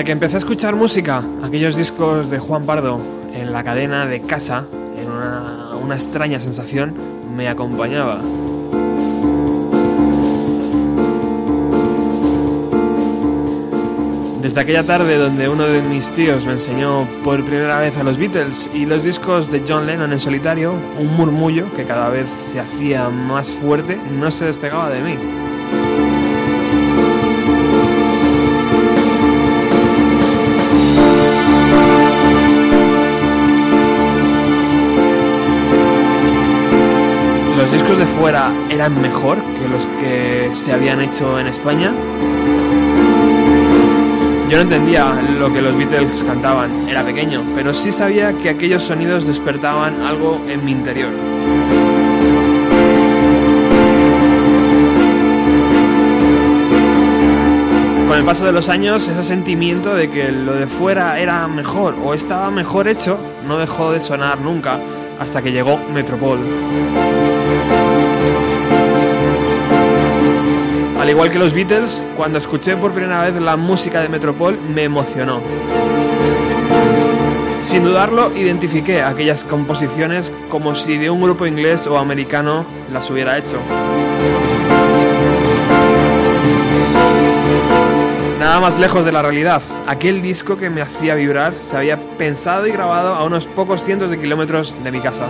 Desde que empecé a escuchar música, aquellos discos de Juan Pardo en la cadena de casa, en una, una extraña sensación, me acompañaba. Desde aquella tarde donde uno de mis tíos me enseñó por primera vez a los Beatles y los discos de John Lennon en solitario, un murmullo que cada vez se hacía más fuerte no se despegaba de mí. Los discos de fuera eran mejor que los que se habían hecho en España. Yo no entendía lo que los Beatles cantaban, era pequeño, pero sí sabía que aquellos sonidos despertaban algo en mi interior. Con el paso de los años, ese sentimiento de que lo de fuera era mejor o estaba mejor hecho no dejó de sonar nunca hasta que llegó Metropol. Al igual que los Beatles, cuando escuché por primera vez la música de Metropol me emocionó. Sin dudarlo, identifiqué aquellas composiciones como si de un grupo inglés o americano las hubiera hecho. Más lejos de la realidad. Aquel disco que me hacía vibrar se había pensado y grabado a unos pocos cientos de kilómetros de mi casa.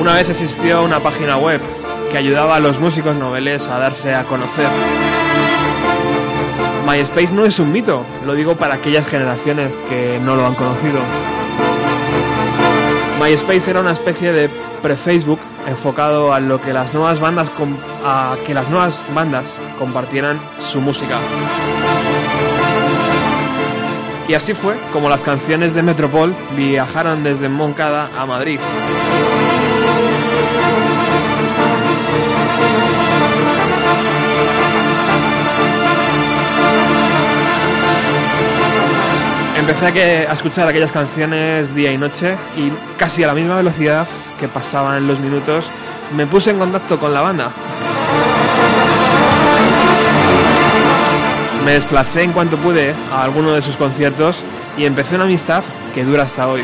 Una vez existió una página web que ayudaba a los músicos noveles a darse a conocer. MySpace no es un mito, lo digo para aquellas generaciones que no lo han conocido. MySpace era una especie de pre-Facebook enfocado a lo que las nuevas bandas a que las nuevas bandas compartieran su música. Y así fue como las canciones de Metropol viajaron desde Moncada a Madrid. Empecé a, escuchar aquellas canciones día y noche y casi a la misma velocidad que pasaban los minutos me puse en contacto con la banda. Me desplacé en cuanto pude a alguno de sus conciertos y empecé una amistad que dura hasta hoy.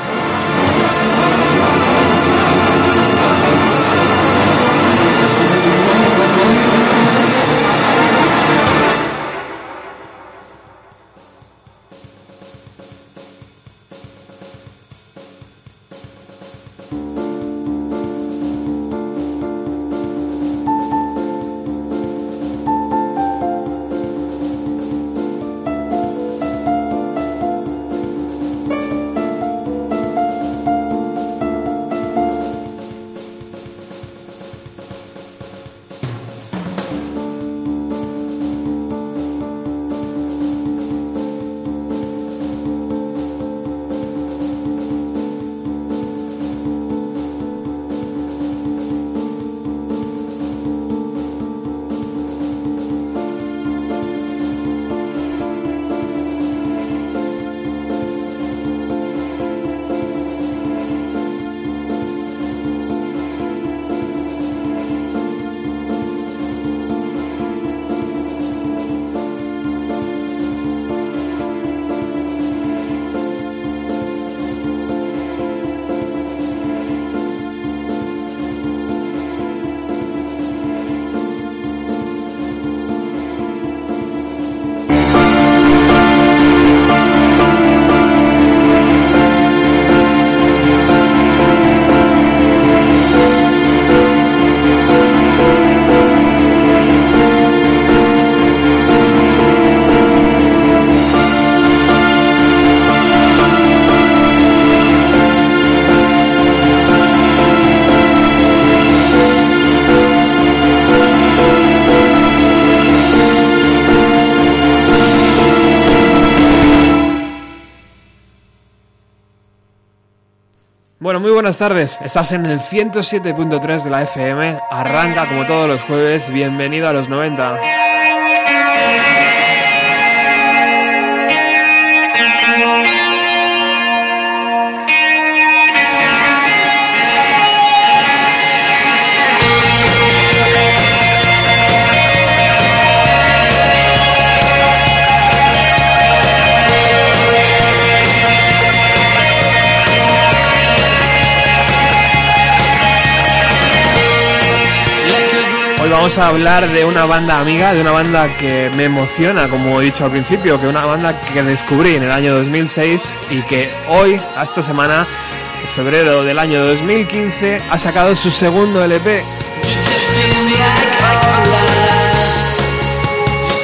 Buenas tardes. Estás en el 107.3 de la FM. Arranca como todos los jueves. Bienvenido a los 90. Vamos a hablar de una banda amiga, de una banda que me emociona, como he dicho al principio, que una banda que descubrí en el año 2006 y que hoy, esta semana, en febrero del año 2015, ha sacado su segundo LP.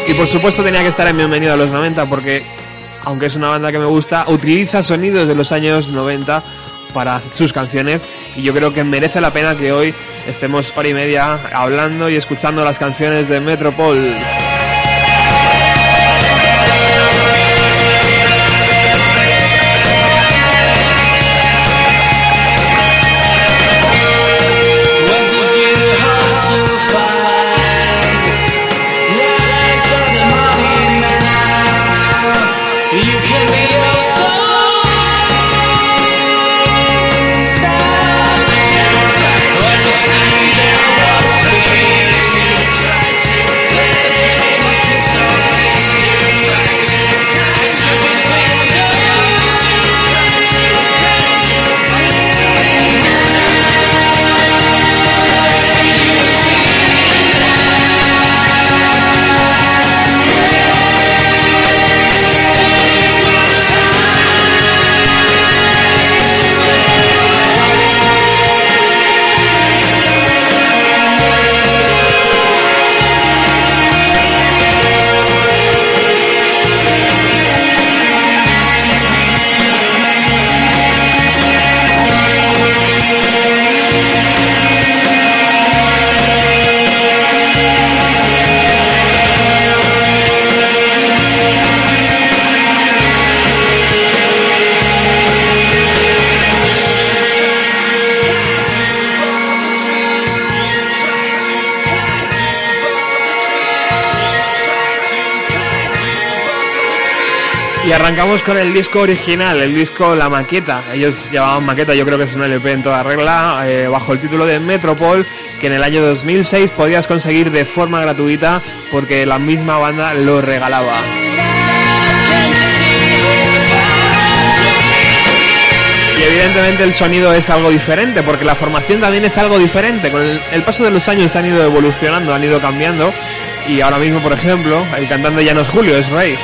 Y por supuesto tenía que estar en Bienvenido a los 90 porque, aunque es una banda que me gusta, utiliza sonidos de los años 90 para sus canciones y yo creo que merece la pena que hoy estemos hora y media hablando y escuchando las canciones de Metropol. Arrancamos con el disco original, el disco La Maqueta. Ellos llamaban Maqueta, yo creo que es un LP en toda regla, eh, bajo el título de Metropol, que en el año 2006 podías conseguir de forma gratuita porque la misma banda lo regalaba. Y evidentemente el sonido es algo diferente, porque la formación también es algo diferente. Con el, el paso de los años han ido evolucionando, han ido cambiando. Y ahora mismo, por ejemplo, el cantante ya no es Julio, es Rey.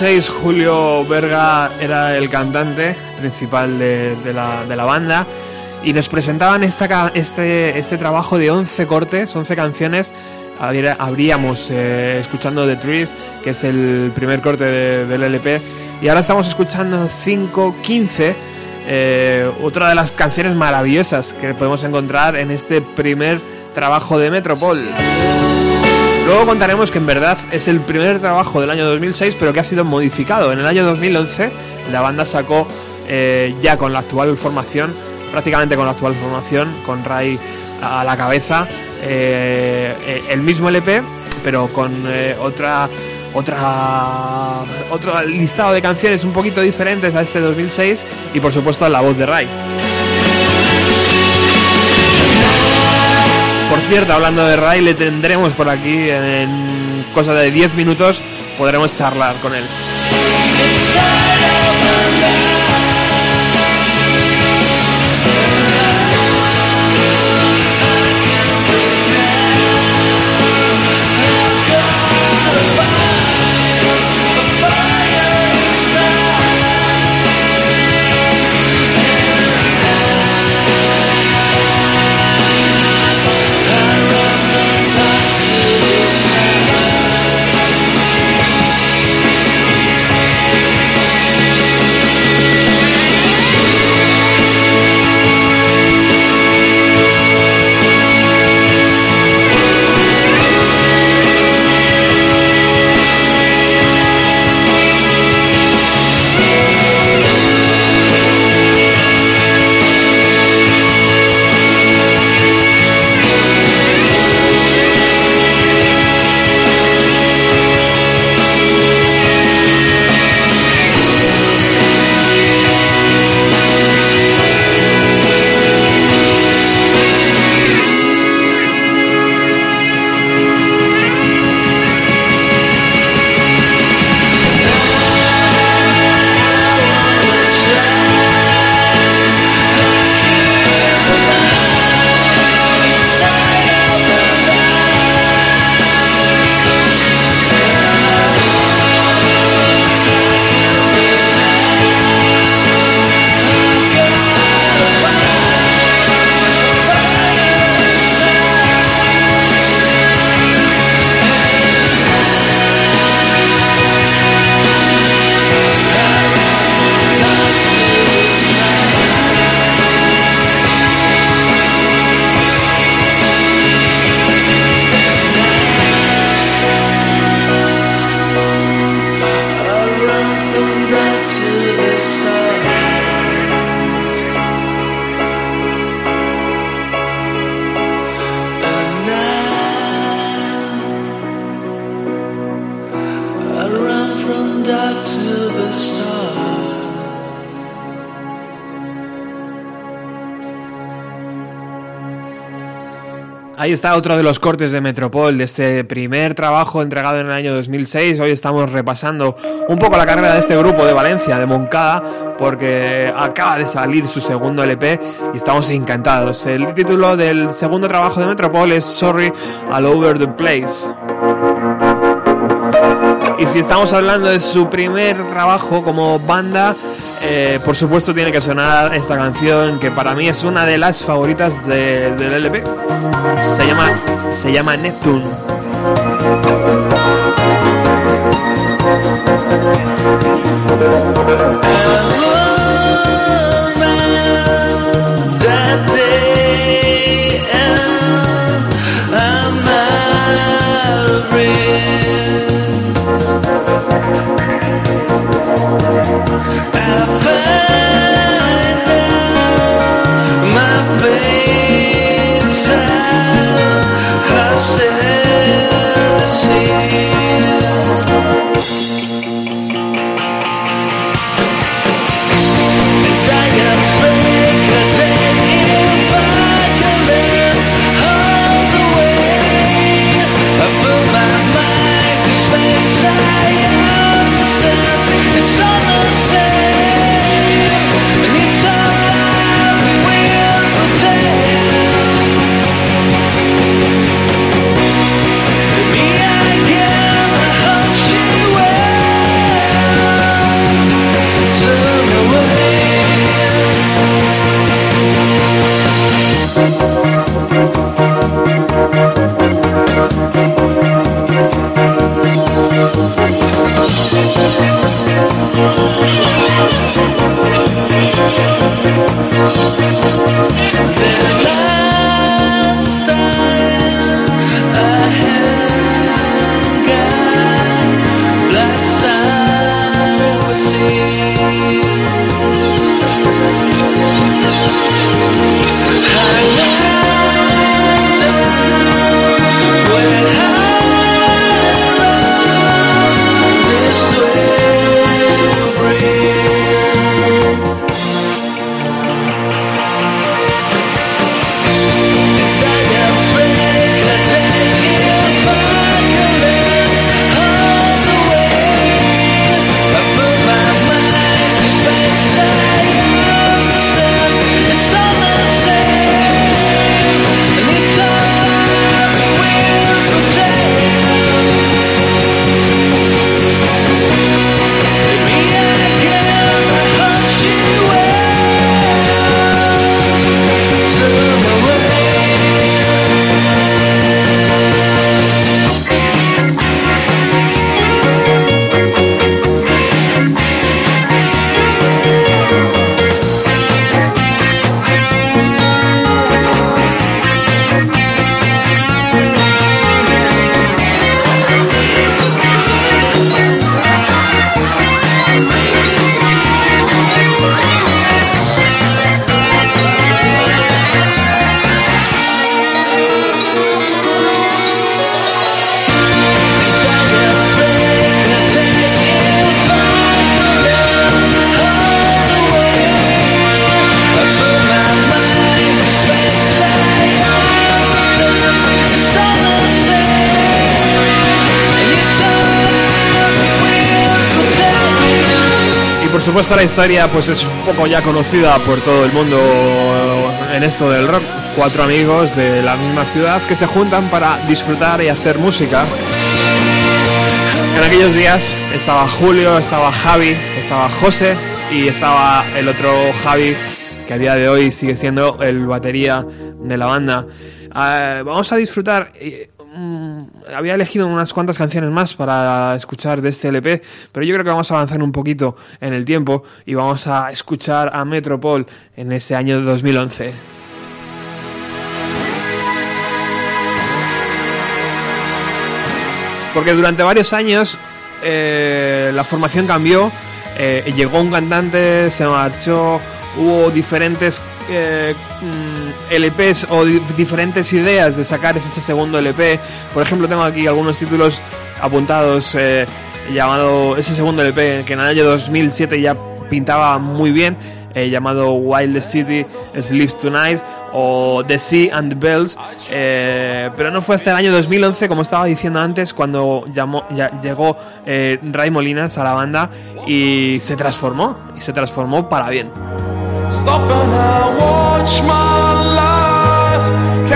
2006 Julio Berga era el cantante principal de, la, banda y nos presentaban esta, este, este trabajo de 11 cortes, 11 canciones. Habríamos eh, escuchando The Trees, que es el primer corte del LP, y ahora estamos escuchando 5.15, eh, otra de las canciones maravillosas que podemos encontrar en este primer trabajo de Metropol. Luego contaremos que en verdad es el primer trabajo del año 2006, pero que ha sido modificado. En el año 2011 la banda sacó eh, ya con la actual formación, prácticamente con la actual formación, con Ray a la cabeza, eh, eh, el mismo LP, pero con otra otra otro listado de canciones un poquito diferentes a este 2006 y por supuesto la voz de Ray. Por cierto, hablando de Ray, le tendremos por aquí en cosa de 10 minutos, podremos charlar con él. Ahí está otro de los cortes de Metropol, de este primer trabajo entregado en el año 2006. Hoy estamos repasando un poco la carrera de este grupo de Valencia, de Moncada, porque acaba de salir su segundo LP y estamos encantados. El título del segundo trabajo de Metropol es Sorry All Over the Place. Y si estamos hablando de su primer trabajo como banda, eh, por supuesto tiene que sonar esta canción que para mí es una de las favoritas del LP. Se llama, se llama Neptune. La historia pues es un poco ya conocida por todo el mundo en esto del rock. Cuatro amigos de la misma ciudad que se juntan para disfrutar y hacer música. En aquellos días estaba Julio, estaba Javi, estaba José y estaba el otro Javi que a día de hoy sigue siendo el batería de la banda. Ah, vamos a disfrutar había elegido unas cuantas canciones más para escuchar de este LP, pero yo creo que vamos a avanzar un poquito en el tiempo y vamos a escuchar a Metropol en ese año de 2011. Porque durante varios años eh, la formación cambió, eh, llegó un cantante, se marchó, hubo diferentes eh, mm, LPs o diferentes ideas de sacar ese segundo LP. Por ejemplo, tengo aquí algunos títulos apuntados eh, llamado ese segundo LP que en el año 2007 ya pintaba muy bien. Eh, llamado Wild City Sleeps Tonight o The Sea and the Bells, pero no fue hasta el año 2011, como estaba diciendo antes, cuando llamó, ya, llegó Ray Molinas a la banda y se transformó, y se transformó para bien.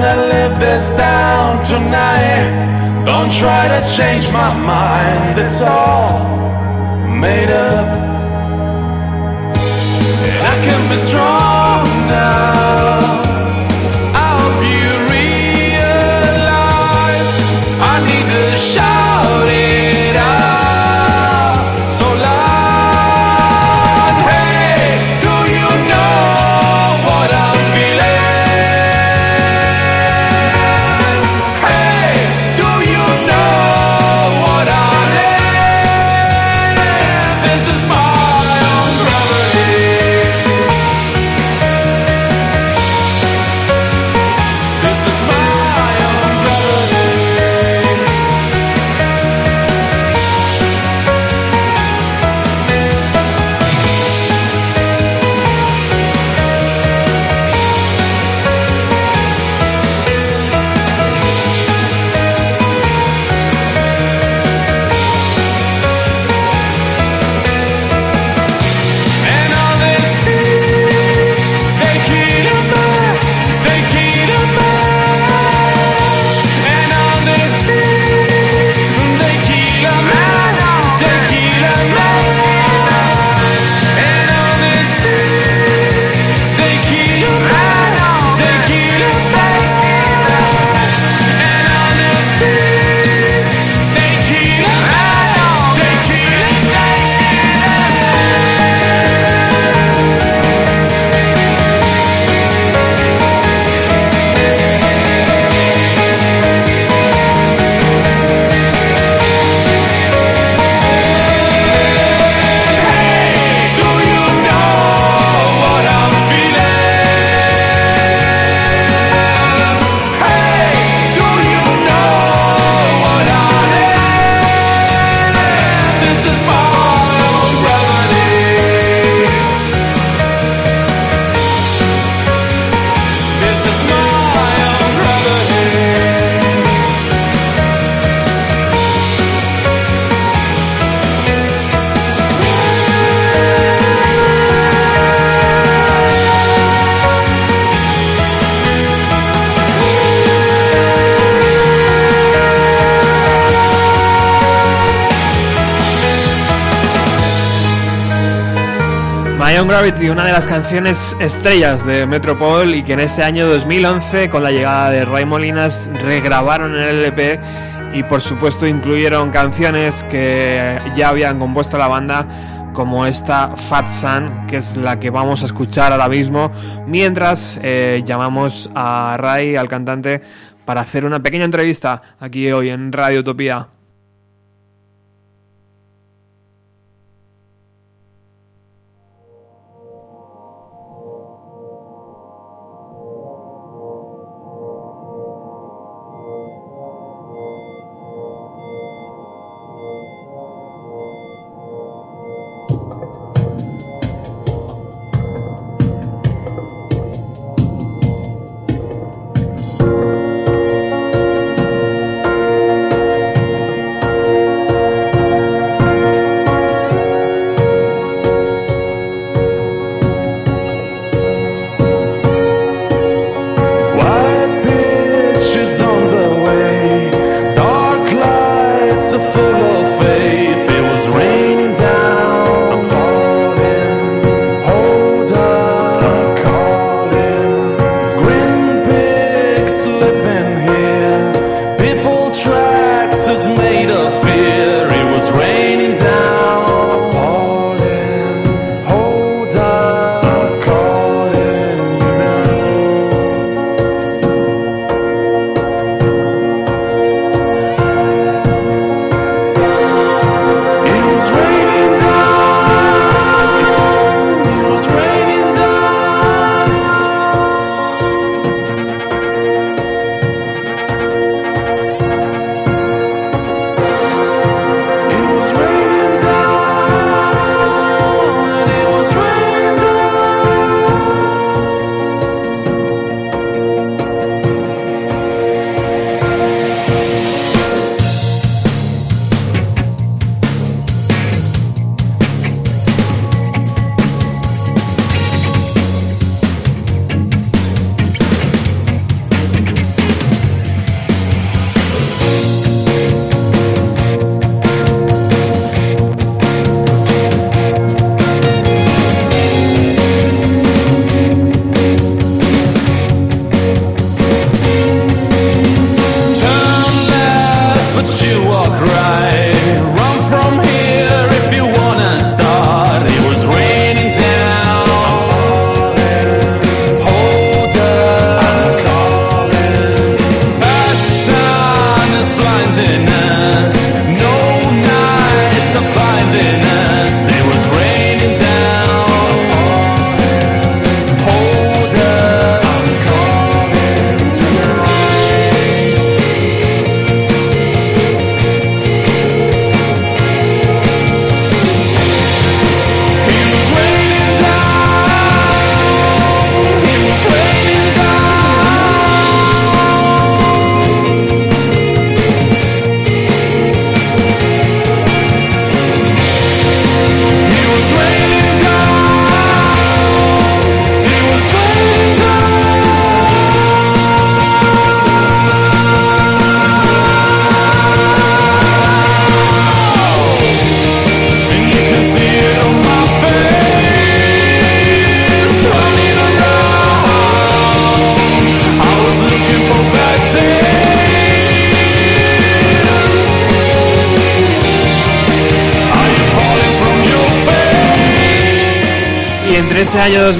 gonna live this down tonight. Don't try to change my mind, it's all made up. And I can be strong now. Gravity, una de las canciones estrellas de Metropol y que en este año 2011 con la llegada de Ray Molinas regrabaron el LP y por supuesto incluyeron canciones que ya habían compuesto la banda como esta Fat Sun, que es la que vamos a escuchar ahora mismo, mientras eh, llamamos a Ray, al cantante, para hacer una pequeña entrevista aquí hoy en Radio Utopía.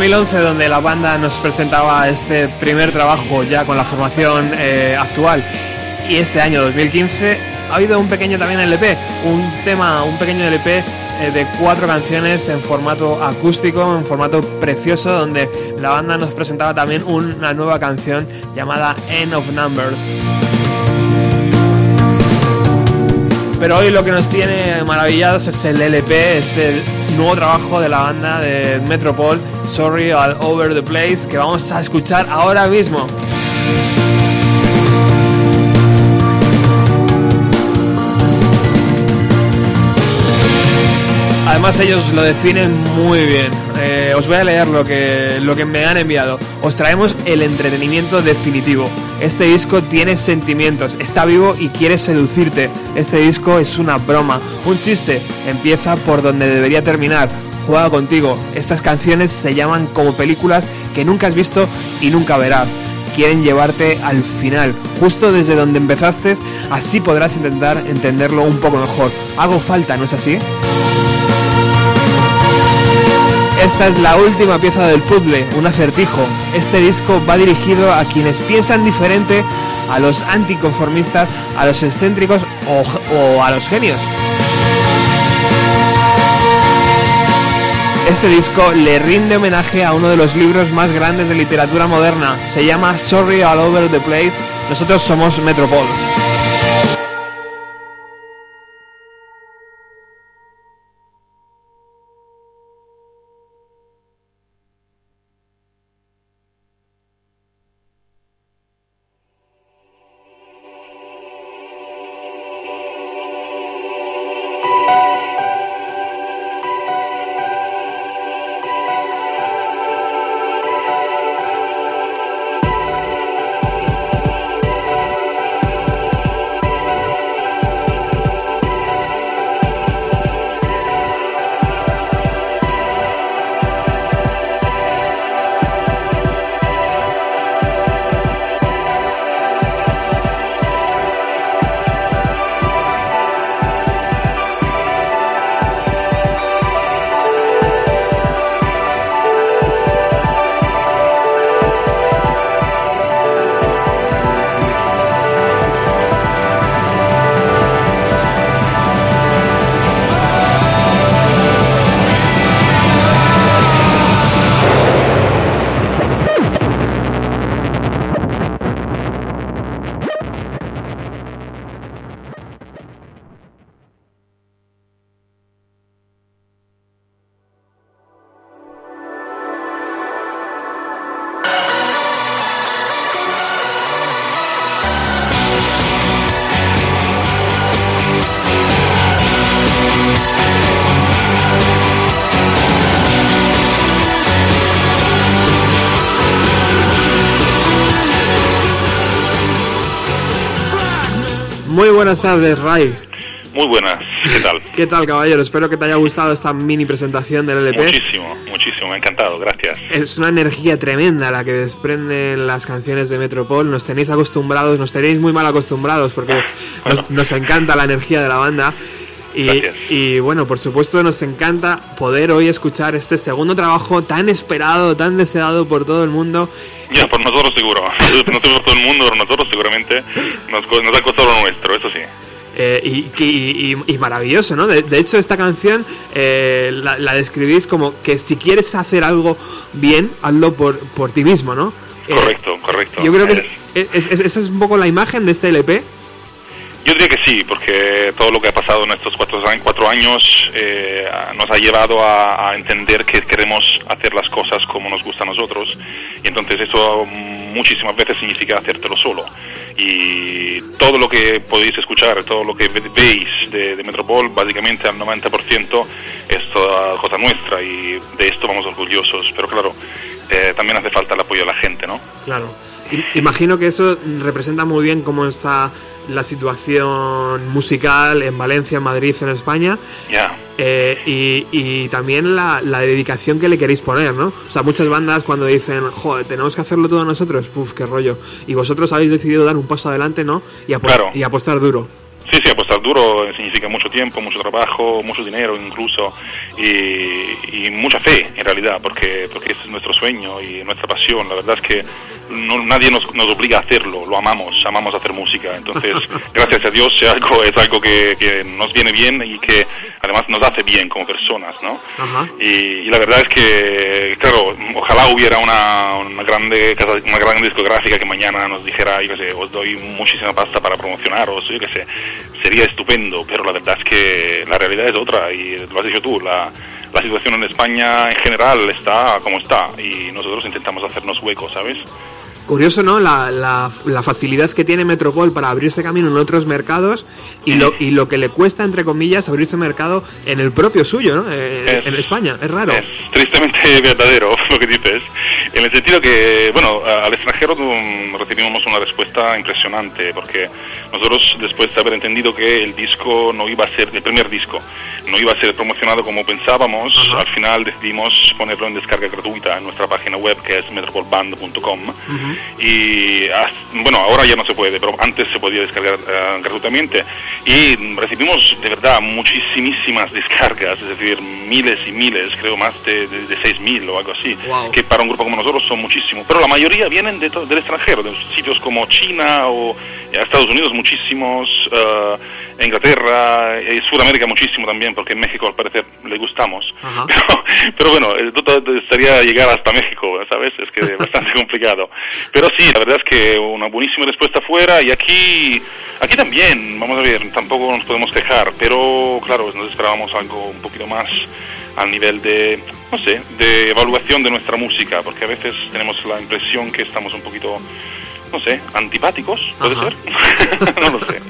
2011 donde la banda nos presentaba este primer trabajo ya con la formación eh, actual y este año 2015 ha habido un pequeño también LP, un tema, un pequeño LP eh, de cuatro canciones en formato acústico, en formato precioso, donde la banda nos presentaba también una nueva canción llamada End of Numbers. Pero hoy lo que nos tiene maravillados es el LP, este nuevo trabajo de la banda de Metropol, Sorry All Over the Place, que vamos a escuchar ahora mismo. Además ellos lo definen muy bien. Eh, os voy a leer lo que, lo que me han enviado. Os traemos el entretenimiento definitivo. Este disco tiene sentimientos, está vivo y quiere seducirte. Este disco es una broma, un chiste. Empieza por donde debería terminar. Juega contigo. Estas canciones se llaman como películas que nunca has visto y nunca verás quieren llevarte al final, justo desde donde empezaste, así podrás intentar entenderlo un poco mejor. Hago falta, ¿no es así? Esta es la última pieza del puzzle, un acertijo. Este disco va dirigido a quienes piensan diferente, a los anticonformistas, a los excéntricos o, a los genios. Este disco le rinde homenaje a uno de los libros más grandes de literatura moderna. Se llama Sorry All Over the Place. Nosotros somos Metropol. Buenas tardes, Ray. Muy buenas, ¿qué tal? ¿Qué tal, caballero? Espero que te haya gustado esta mini presentación del LP. Muchísimo, muchísimo, me ha encantado, gracias. Es una energía tremenda la que desprenden las canciones de Metropol. Nos tenéis acostumbrados, nos tenéis muy mal acostumbrados porque nos, nos encanta la energía de la banda. Y, y, bueno, por supuesto nos encanta poder hoy escuchar este segundo trabajo tan esperado, tan deseado por todo el mundo. Ya, por nosotros seguro. No por todo el mundo, pero nosotros seguramente nos, nos ha costado lo nuestro, eso sí. Eh, y, y, maravilloso, ¿no? De, hecho, esta canción eh, la, describís como que si quieres hacer algo bien, hazlo por, por ti mismo, ¿no? Eh, correcto, correcto. Yo creo que esa es un poco la imagen de este LP. Yo diría que sí, porque todo lo que ha pasado en estos cuatro, cuatro años eh, nos ha llevado a, entender que queremos hacer las cosas como nos gusta a nosotros. Y entonces eso muchísimas veces significa hacértelo solo. Y todo lo que podéis escuchar, todo lo que veis de, Metropol, básicamente al 90% es toda cosa nuestra y de esto vamos orgullosos. Pero claro, eh, también hace falta el apoyo de la gente, ¿no? Claro. Imagino que eso representa muy bien cómo está la situación musical en Valencia, en Madrid, en España. Eh, y, también la, dedicación que le queréis poner, ¿no? O sea, muchas bandas cuando dicen, joder, tenemos que hacerlo todo nosotros, uff, qué rollo. Y vosotros habéis decidido dar un paso adelante, ¿no? Y, y apostar duro. Sí, sí, apostar duro significa mucho tiempo, mucho trabajo, mucho dinero incluso y, y mucha fe en realidad, porque, porque es nuestro sueño y nuestra pasión. La verdad es que no, nadie nos, nos obliga a hacerlo, lo amamos, amamos hacer música. Entonces, gracias a Dios es algo, es algo que, que nos viene bien y que además nos hace bien como personas, ¿no? Y, y la verdad es que, claro, ojalá hubiera una, una grande una gran discográfica que mañana nos dijera, yo qué sé, os doy muchísima pasta para promocionaros, yo qué sé, sería estupendo, pero la verdad es que la realidad es otra y lo has dicho tú, la, la situación en España en general está como está y nosotros intentamos hacernos huecos, ¿sabes? Curioso, ¿no? La, la, la facilidad que tiene Metropol para abrirse camino en otros mercados y lo, y lo que le cuesta, entre comillas, abrirse mercado en el propio suyo, ¿no? Eh, Es- en España. Es raro. Es tristemente verdadero lo que dices, en el sentido que, bueno, al extranjero recibimos una respuesta impresionante, porque nosotros, después de haber entendido que el disco no iba a ser, el primer disco, no iba a ser promocionado como pensábamos, Ajá. al final decidimos ponerlo en descarga gratuita en nuestra página web, que es metropolband.com. Y, bueno, ahora ya no se puede, pero antes se podía descargar eh, gratuitamente. Y recibimos de verdad muchísimas descargas, es decir, miles y miles, creo más de, de, de 6.000 o algo así, Wow. que para un grupo como nosotros son muchísimos. Pero la mayoría vienen de del extranjero, de sitios como China o eh, Estados Unidos muchísimos, eh, Inglaterra y Sudamérica muchísimo también, porque en México al parecer le gustamos. Ajá. Pero, pero bueno, eh, estaría llegar hasta México, ¿sabes? Es que es bastante complicado. Pero sí, la verdad es que una buenísima respuesta fuera y aquí, aquí también, vamos a ver, tampoco nos podemos quejar, pero claro, nos esperábamos algo un poquito más al nivel de, no sé, de evaluación de nuestra música, porque a veces tenemos la impresión que estamos un poquito, no sé, antipáticos, ¿puede Ajá. ser? no lo sé,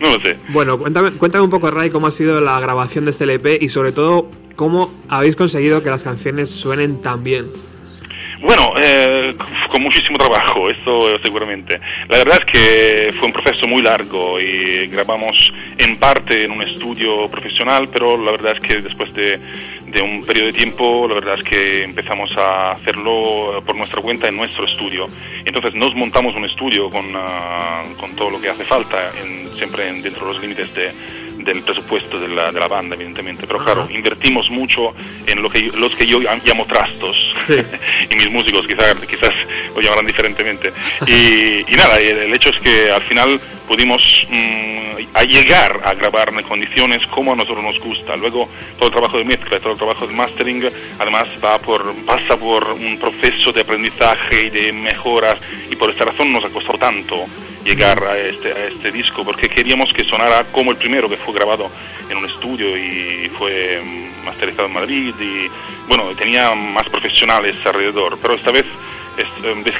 no lo sé. Bueno, cuéntame, cuéntame un poco, Ray, cómo ha sido la grabación de este LP y sobre todo cómo habéis conseguido que las canciones suenen tan bien. Bueno, eh, con muchísimo trabajo, esto seguramente. La verdad es que fue un proceso muy largo y grabamos en parte en un estudio profesional, pero la verdad es que después de, de un periodo de tiempo, la verdad es que empezamos a hacerlo por nuestra cuenta en nuestro estudio. Entonces nos montamos un estudio con, ah, con todo lo que hace falta, en- siempre en- dentro de los límites de, del presupuesto de la, de la banda, evidentemente. Pero claro, invertimos mucho en lo que, yo- los que yo llamo trastos. Sí. y mis músicos quizás, quizás lo llamarán diferentemente. Y, y nada, el, el hecho es que al final pudimos mm, a llegar a grabar en condiciones como a nosotros nos gusta. Luego todo el trabajo de mezcla, todo el trabajo de mastering, además va por, pasa por un proceso de aprendizaje y de mejoras y por esta razón nos ha costado tanto llegar a este, a este disco porque queríamos que sonara como el primero que fue grabado en un estudio y fue mm, masterizado en Madrid y bueno, tenía más profesionales alrededor, pero esta vez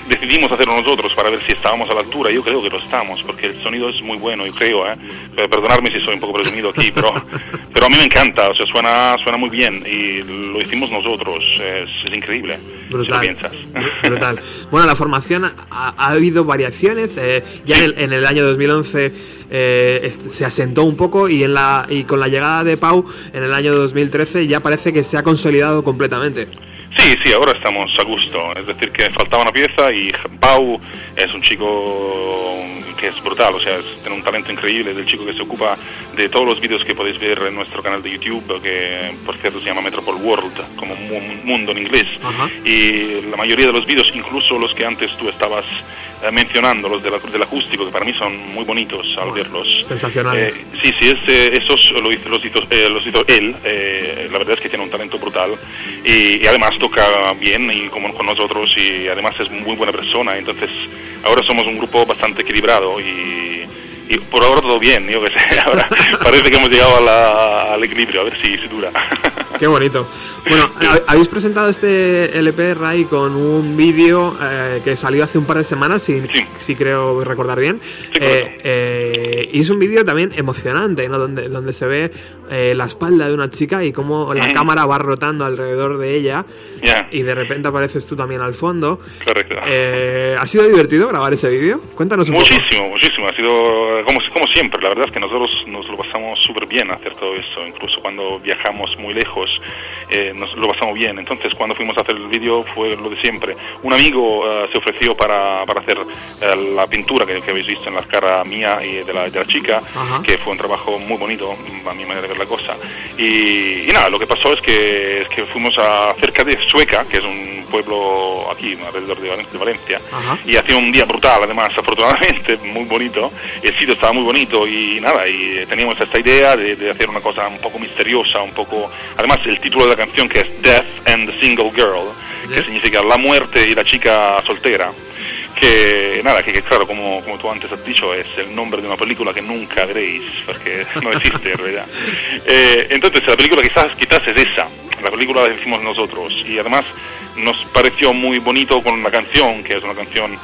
decidimos hacerlo nosotros para ver si estábamos a la altura. Yo creo que lo estamos, porque el sonido es muy bueno, yo creo, ¿eh? Perdonadme si soy un poco presumido aquí, pero, pero a mí me encanta, o sea, suena, suena muy bien y lo hicimos nosotros, es, es increíble, Brutal. si lo piensas. Br- Brutal. Bueno, la formación ha, ha habido variaciones. eh, ya en el, en el año 2011 eh, se asentó un poco y, en la, y con la llegada de Pau en el año 2013 ya parece que se ha consolidado completamente. Sí, sí, ahora estamos a gusto. Es decir, que faltaba una pieza y Pau es un chico que es brutal, o sea, es- tiene un talento increíble. Es el chico que se ocupa de todos los vídeos que podéis ver en nuestro canal de YouTube, que por cierto se llama Metropol World, como mu- mundo en inglés. Ajá. Y la mayoría de los vídeos, incluso los que antes tú estabas eh, mencionando, los de la- del acústico, que para mí son muy bonitos al verlos. sensacionales. Eh, Sí, sí, este, esos lo hizo, los, hizo, eh, los hizo él. eh, la verdad es que tiene un talento brutal y, y además toca bien y como con nosotros y además es muy buena persona. Entonces ahora somos un grupo bastante equilibrado y, y por ahora todo bien. Yo que sé, ahora parece que hemos llegado a la- al equilibrio. A ver si, si dura. Qué bonito. Bueno, ha- habéis presentado este LP, Ray, con un vídeo eh, que salió hace un par de semanas, si, Sí. si creo recordar bien. correcto. Eh, eh, y es un vídeo también emocionante, ¿no? Donde, donde se ve eh, la espalda de una chica y cómo la Ujú. cámara va rotando alrededor de ella. Ya, Y de repente apareces tú también al fondo. correcto. Eh, ¿Ha sido divertido grabar ese vídeo? Cuéntanos un poco. Muchísimo, muchísimo. Ha sido como, como siempre. La verdad es que nosotros nos lo pasamos súper bien hacer todo eso. Incluso cuando viajamos muy lejos, eh, nos lo pasamos bien. Entonces cuando fuimos a hacer el vídeo fue lo de siempre. Un amigo eh, se ofreció para, para hacer eh, la pintura que, que, habéis visto en la cara mía y de la, de la chica, Ajá. que fue un trabajo muy bonito, a mi manera de ver la cosa. Y, y nada, lo que pasó es que, es que fuimos a cerca de Sueca, que es un pueblo aquí, alrededor de, Val- de Valencia, Ajá. y hacía un día brutal, además, afortunadamente, muy bonito. El sitio estaba muy bonito y nada, y teníamos esta idea de, de hacer una cosa un poco misteriosa, un poco... Además, el título de la canción que es Death and the Single Girl, que significa la muerte y la chica soltera. Que nada, que, que claro, como, como tú antes has dicho, es el nombre de una película que nunca veréis, porque no existe en realidad. Eh, entonces, la película quizás, quizás es esa, la película la hicimos nosotros, y además nos pareció muy bonito con la canción, que es una canción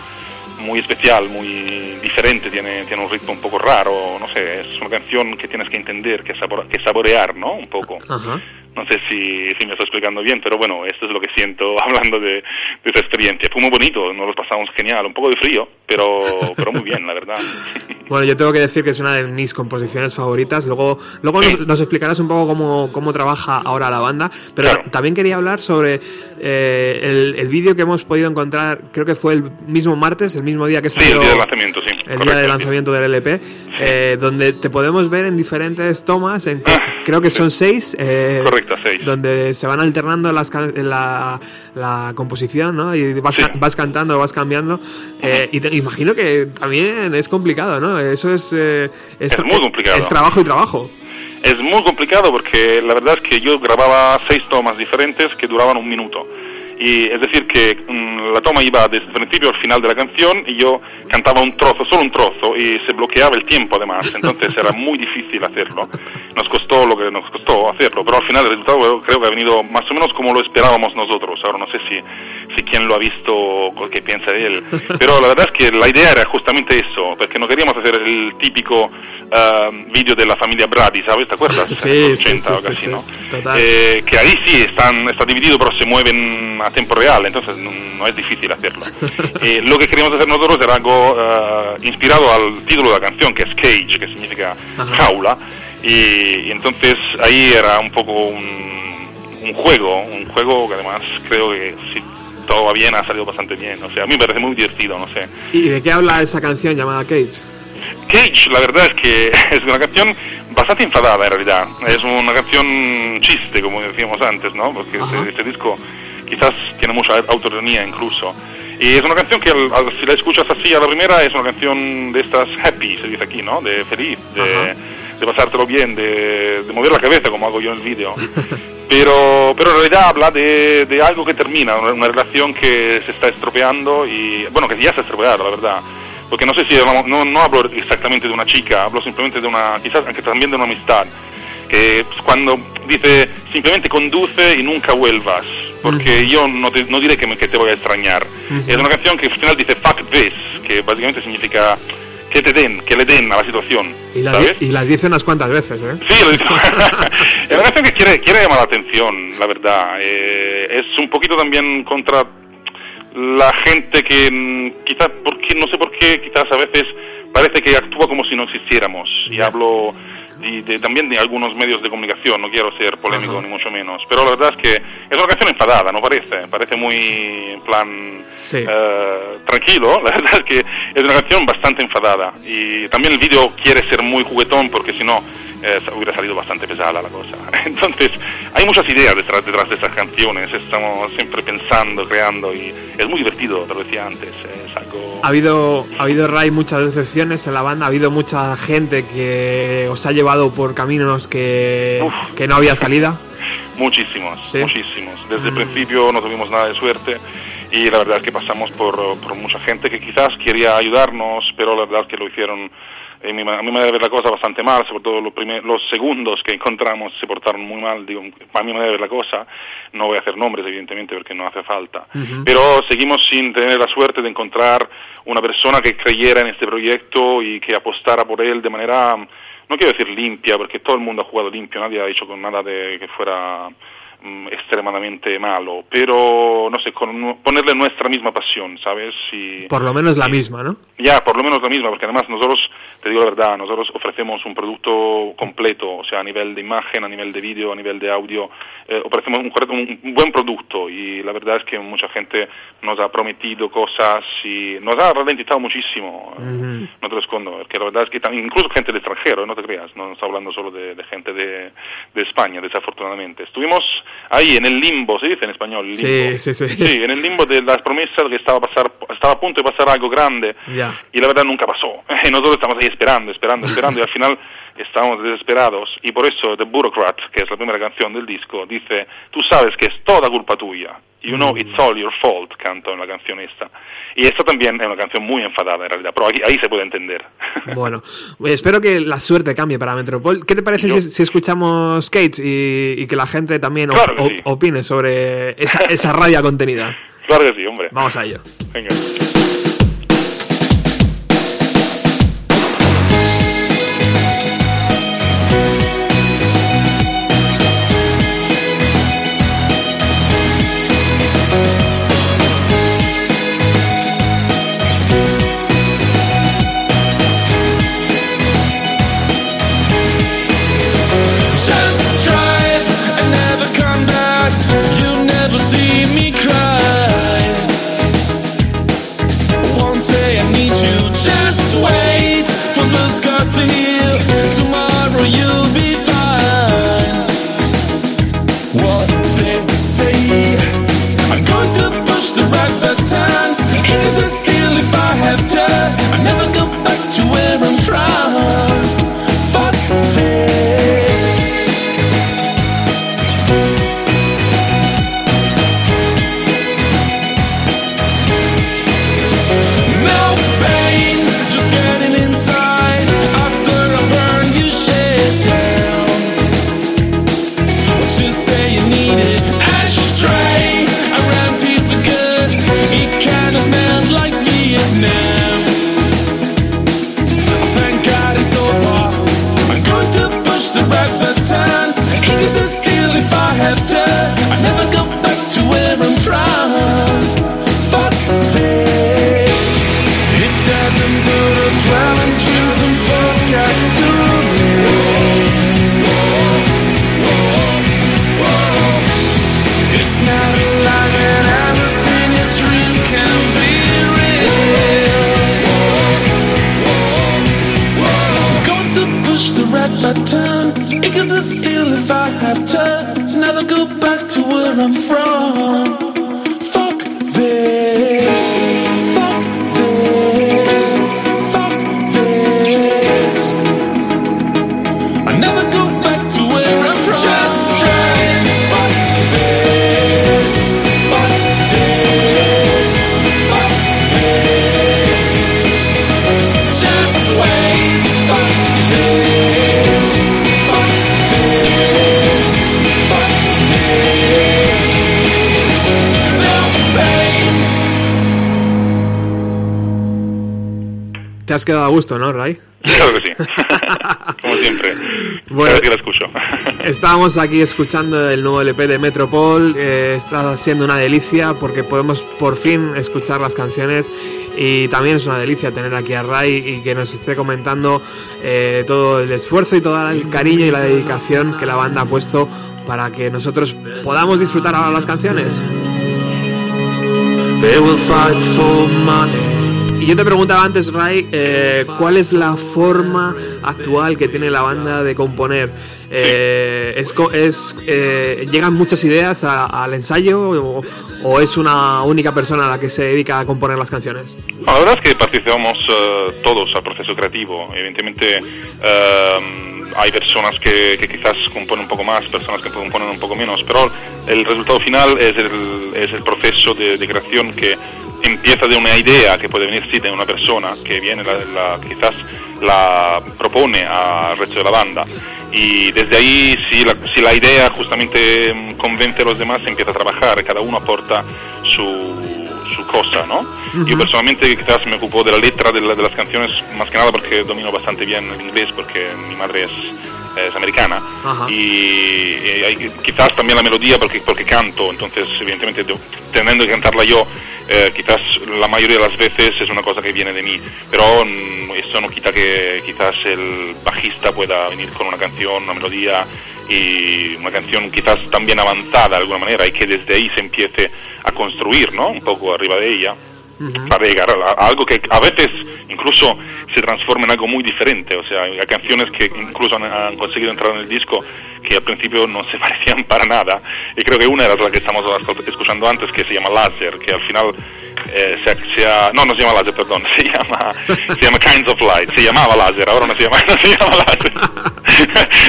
muy especial, muy diferente, tiene, tiene un ritmo un poco raro, no sé, es una canción que tienes que entender, que, sabor- que saborear, ¿no? Un poco. Ajá. No sé si, si me estoy explicando bien, pero bueno, esto es lo que siento hablando de, de esa experiencia. Fue muy bonito, nos lo pasamos genial, un poco de frío, pero, pero muy bien, la verdad. Bueno, yo tengo que decir que es una de mis composiciones favoritas. Luego, luego Sí. nos, nos explicarás un poco cómo, cómo trabaja ahora la banda. Pero Claro. también quería hablar sobre eh, el, el vídeo que hemos podido encontrar, creo que fue el mismo martes, el mismo día que Sí, salió. el día del lanzamiento, sí. el correcto, día del sí. lanzamiento del LP, eh, donde te podemos ver en diferentes tomas, en, Ah, creo que sí. son seis, eh, Correcto, seis. donde se van alternando las la, la composición, ¿no? Y vas, Sí. vas cantando, vas cambiando. eh, y te imagino que también es complicado, ¿no? Eso es... eh, Es muy complicado. Es trabajo y trabajo. Es muy complicado porque la verdad es que yo grababa seis tomas diferentes que duraban un minuto. Y es decir que mm, la toma iba desde el principio al final de la canción y yo cantaba un trozo, solo un trozo, y se bloqueaba el tiempo además, entonces era muy difícil hacerlo. Nos costó lo que nos costó hacerlo, pero al final el resultado creo que ha venido más o menos como lo esperábamos nosotros. Ahora no sé si, si quien lo ha visto o qué piensa de él, pero la verdad es que la idea era justamente eso, porque no queríamos hacer el típico ah, vídeo de la familia Brady, ¿sabes? ¿Te acuerdas? Sí, En los sí, 80 sí, o sí, casi, sí. ¿no? Eh, que ahí sí están, está dividido, pero se mueven a tiempo real, entonces no, no es difícil hacerlo. Eh, lo que queríamos hacer nosotros era algo ah, inspirado al título de la canción, que es Cage, que significa Ajá. jaula, y, y entonces ahí era un poco un, un juego, un juego que además creo que si todo va bien ha salido bastante bien, o sea, a mí me parece muy divertido, no sé. ¿Y de qué habla esa canción llamada Cage? Cage, la verdad es que es una canción bastante enfadada en realidad. Es una canción chiste, como decíamos antes, ¿no? Porque este, este disco quizás tiene mucha autoironía incluso. Y es una canción que al- al- si la escuchas así a la primera es una canción de estas happy, se dice aquí, ¿no? De feliz, de, de pasártelo bien, de, de mover la cabeza como hago yo en el vídeo. Pero, pero en realidad habla de, de algo que termina, una, una relación que se está estropeando y, bueno, que ya se ha estropeado, la verdad. Porque no sé si, hablamos- no, no hablo exactamente de una chica, hablo simplemente de una, quizás aunque también de una amistad. Que pues, cuando dice simplemente conduce y nunca vuelvas, porque yo no, te- no diré que, me- que te voy a extrañar. Es una canción que al final dice fuck this, que básicamente significa que te den, que le den a la situación. Y las, ¿sabes? di- y las dice unas cuantas veces, ¿eh? Sí, lo digo. es una canción que quiere, quiere llamar la atención, la verdad. Eh, es un poquito también contra la gente que mm, quizás, porque no sé por qué, quizás a veces parece que actúa como si no existiéramos. Y hablo y de- también de algunos medios de comunicación, no quiero ser polémico ni mucho menos. Pero la verdad es que es una canción enfadada, ¿no parece? Parece muy en plan Sí. eh, tranquilo. La verdad es que es una canción bastante enfadada. Y también el vídeo quiere ser muy juguetón porque si no eh, hubiera salido bastante pesada la cosa. Entonces, hay muchas ideas detrás, detrás de esas canciones. Estamos siempre pensando, creando y es muy divertido, te lo decía antes. Es algo... Ha habido, ha habido, Ray, muchas decepciones en la banda. Ha habido mucha gente que os ha llevado por caminos que, Uf. que no había salida. Muchísimos, Sí. muchísimos. Desde el Mm. principio no tuvimos nada de suerte y la verdad es que pasamos por, por mucha gente que quizás quería ayudarnos, pero la verdad es que lo hicieron, eh, a mi manera de ver la cosa, bastante mal, sobre todo los, primer- los segundos que encontramos se portaron muy mal, digo, a mi manera de ver la cosa, no voy a hacer nombres evidentemente porque no hace falta, pero seguimos sin tener la suerte de encontrar una persona que creyera en este proyecto y que apostara por él de manera no quiero decir limpia, porque todo el mundo ha jugado limpio, nadie ha hecho con nada de que fuera mm, extremadamente malo, pero no sé, con ponerle nuestra misma pasión, ¿sabes? Y, Por lo menos la misma, ¿no? ya, por lo menos la misma, porque además nosotros, te digo la verdad, nosotros ofrecemos un producto completo, o sea, a nivel de imagen, a nivel de vídeo, a nivel de audio, eh, ofrecemos un, un un buen producto y la verdad es que mucha gente nos ha prometido cosas y nos ha ralentizado muchísimo, no te lo escondo, porque la verdad es que también, incluso gente de extranjero, no te creas, no estoy hablando solo de, de gente de, de España, desafortunadamente. Estuvimos ahí en el limbo, se dice en español, limbo. Sí, sí, sí. Sí, en el limbo de las promesas que estaba a, pasar, estaba a punto de pasar algo grande y la verdad nunca pasó. Y nosotros estamos ahí esperando, esperando, esperando y al final estamos desesperados y por eso The Bureaucrat, que es la primera canción del disco, dice, tú sabes que es toda culpa tuya. You know it's all your fault, canto en la canción esta. Y esta también es una canción muy enfadada en realidad, pero ahí, ahí se puede entender. Bueno, eh, espero que la suerte cambie para Metropol. ¿Qué te parece Yo- si, si escuchamos Skates y, y que la gente también Claro op- sí. opine sobre esa, esa rabia contenida? claro que sí, hombre. Vamos a ello. Venga. Has quedado a gusto, ¿no, Ray? Claro que sí. Como siempre. Bueno. Que la escucho. Estábamos aquí escuchando el nuevo LP de Metropol. eh, está siendo una delicia porque podemos por fin escuchar las canciones. Y también es una delicia tener aquí a Ray y que nos esté comentando eh, todo el esfuerzo y todo el cariño y la dedicación que la banda ha puesto para que nosotros podamos disfrutar ahora las canciones. They will fight for money. Y yo te preguntaba antes, Ray, eh, ¿cuál es la forma actual que tiene la banda de componer? Eh, ¿es, es, eh, ¿Llegan muchas ideas a- al ensayo o, o es una única persona la que se dedica a componer las canciones? La verdad es que participamos eh, todos al proceso creativo. Evidentemente eh, hay personas que, que quizás componen un poco más, personas que componen un poco menos, pero el resultado final es el, es el proceso de, de creación que empieza de una idea que puede venir sí de una persona que viene la, la- quizás la propone al resto de la banda y desde ahí si la, si la idea justamente mm, convence a los demás se empieza a trabajar cada uno aporta su, su cosa no yo personalmente quizás me ocupo de la letra de, la- de las canciones más que nada porque domino bastante bien el inglés porque mi madre es es americana. Ajá. Y, y hay- quizás también la melodía porque, porque canto, entonces evidentemente de- teniendo que cantarla yo, eh, quizás la mayoría de las veces es una cosa que viene de mí, pero eso no quita que quizás el bajista pueda venir con una canción, una melodía y una canción quizás también avanzada de alguna manera y que desde ahí se empiece a construir, ¿no? Un poco arriba de ella para llegar a, a algo que a veces incluso se transforma en algo muy diferente. O sea, hay canciones que incluso han, han conseguido entrar en el disco que al principio no se parecían para nada. Y creo que una era la que estamos escuchando antes, que se llama Laser, que al final eh, se, se ha- no, no se llama Laser, perdón, se llama, se llama Kinds of Light. Se llamaba Laser, ahora no se llama, no se llama Laser.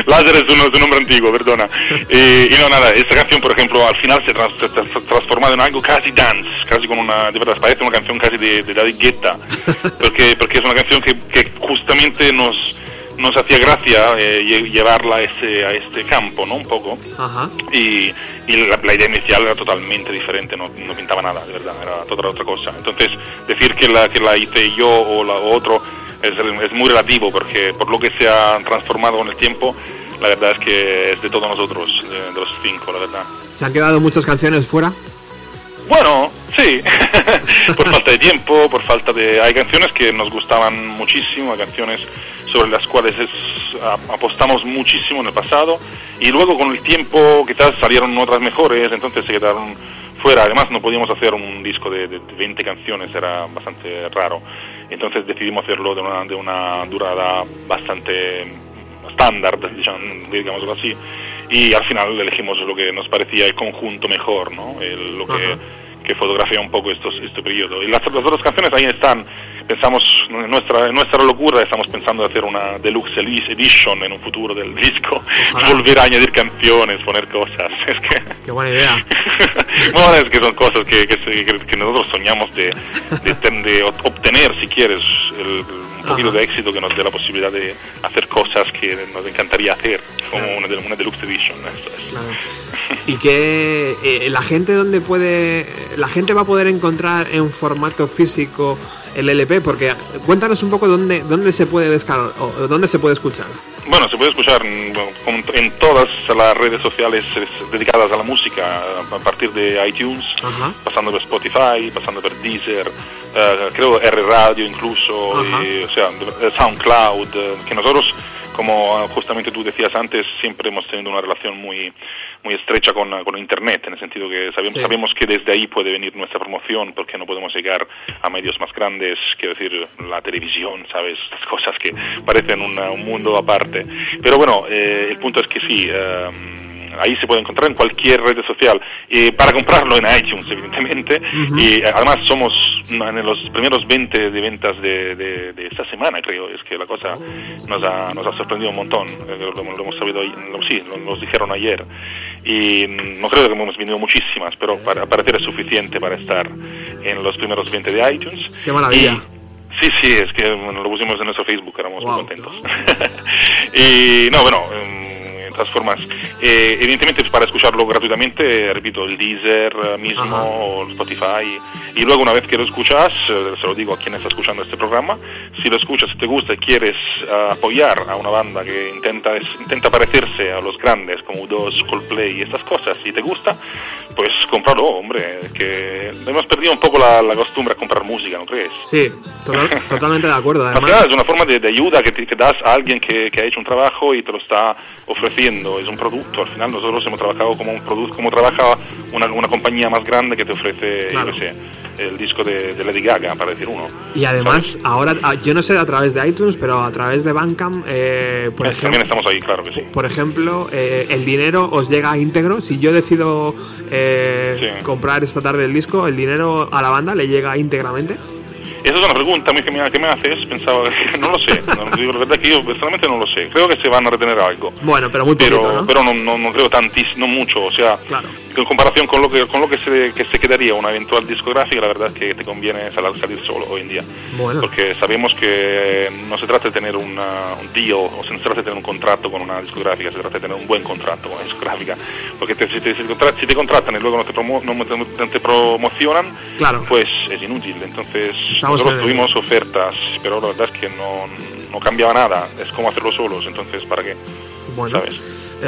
Laser es un, es un nombre antiguo, perdona. Y, y no, nada, esta canción, por ejemplo, al final se, trans- ha transformado en algo casi dance, casi con una, de verdad, parece una canción casi de, de David Guetta, porque, porque es una canción que, que justamente nos, nos hacía gracia eh, lle- llevarla a este, a este campo, ¿no? Un poco. Ajá. Y, y la, la idea inicial era totalmente diferente, no, no pintaba nada, de verdad, era toda otra cosa. Entonces, decir que la, que la hice yo o la o otro es, es muy relativo, porque por lo que se ha transformado con el tiempo, la verdad es que es de todos nosotros, de, de los cinco, la verdad. ¿Se han quedado muchas canciones fuera? Bueno, sí, por falta de tiempo, por falta de... Hay canciones que nos gustaban muchísimo, hay canciones sobre las cuales es- apostamos muchísimo en el pasado y luego con el tiempo quizás salieron otras mejores, entonces se quedaron fuera. Además no podíamos hacer un disco de, de 20 canciones, era bastante raro. Entonces decidimos hacerlo de una, de una durada bastante estándar, digamos- así. Y al final elegimos lo que nos parecía el conjunto mejor, ¿no? El- lo que, que fotografía un poco estos, este periodo. Y las, las otras canciones ahí están. Pensamos, en nuestra, nuestra locura, estamos pensando hacer una deluxe edition en un futuro del disco. Ojalá. Volver a añadir canciones, poner cosas. Es que... Qué buena idea. bueno, es que son cosas que, que, nosotros soñamos de, de, de ob- obtener, si quieres, el- un poquito Ajá. de éxito que nos dé la posibilidad de hacer cosas que nos encantaría hacer, como Claro. una, de- una deluxe edition. Es. Claro. Y que eh, la gente donde puede, la gente va a poder encontrar en formato físico el LP, porque cuéntanos un poco dónde, dónde se puede descargar o dónde se puede escuchar. Bueno, se puede escuchar en, todas las redes sociales dedicadas a la música, a partir de iTunes, Ajá. pasando por Spotify, pasando por Deezer, eh, creo R Radio incluso, y, o sea, eh, SoundCloud, eh, que nosotros, como justamente tú decías antes, siempre hemos tenido una relación muy muy estrecha con, con Internet, en el sentido que sabemos, Sí. sabemos que desde ahí puede venir nuestra promoción, porque no podemos llegar a medios más grandes, quiero decir, la televisión, ¿sabes? Estas cosas que parecen una- un mundo aparte. Pero bueno, eh, el punto es que sí, eh, ahí se puede encontrar en cualquier red social. Y para comprarlo en iTunes, evidentemente. Y eh, además somos en los primeros 20 de ventas de, de- de esta semana, creo. Es que la cosa nos ha, nos ha sorprendido un montón. Eh, Lo, lo hemos sabido, lo- sí, lo- nos dijeron ayer. Y mm, no creo que hemos vendido muchísimas, pero para parecer es suficiente para estar en los primeros 20 de iTunes. Qué maravilla. Y- Sí, sí, es que bueno, lo pusimos en nuestro Facebook, éramos Wow. muy contentos. y no, bueno, todas formas, eh, evidentemente pues, para escucharlo gratuitamente, eh, repito, el Deezer eh, mismo Ajá. Spotify. Y luego una vez que lo escuchas, eh, se lo digo a quien está escuchando este programa, si lo escuchas, si te gusta y quieres eh, apoyar a una banda que intenta, es- intenta parecerse a los grandes como U2, Coldplay y estas cosas, si te gusta, pues cómpralo, hombre, que hemos perdido un poco la, la costumbre a comprar música, ¿no crees? Sí, total- totalmente de acuerdo. Además, es una forma de, de ayuda que, te- que das a alguien que, que ha hecho un trabajo y te lo está ofreciendo. Es un producto. Al final nosotros hemos trabajado como un producto, como trabaja una, una compañía más grande que te ofrece, Claro. yo sé, el disco de, de Lady Gaga, para decir uno. y además, ahora, ah, yo no sé a través de iTunes, pero a través de Bandcamp, eh, por, También ejemplo, estamos ahí, claro que sí. por ejemplo, eh, el dinero os llega íntegro. Si yo decido eh, Sí. comprar esta tarde el disco, el dinero a la banda le llega íntegramente. Esa es una pregunta que me, que me haces. Pensaba, no lo sé. No, digo la verdad que yo personalmente no lo sé. Creo que se van a retener algo. Bueno, pero muy pero poquito, ¿no? pero no, no, no creo tantísimo, no mucho, o sea, Claro. En comparación con lo que con lo que se, que se quedaría una eventual discográfica, la verdad es que te conviene sal- salir solo hoy en día, Bueno. porque sabemos que no se trata de tener una- un deal, o se no se trata de tener un contrato con una discográfica, se trata de tener un buen contrato con una discográfica, porque te- si, te, si te contra- si te contratan y luego no te, promo- no te- no te promocionan, Claro. pues es inútil, entonces Estamos nosotros en tuvimos ofertas, pero la verdad es que no, no cambiaba nada, es como hacerlo solos, entonces ¿para qué? Bueno, ¿sabes?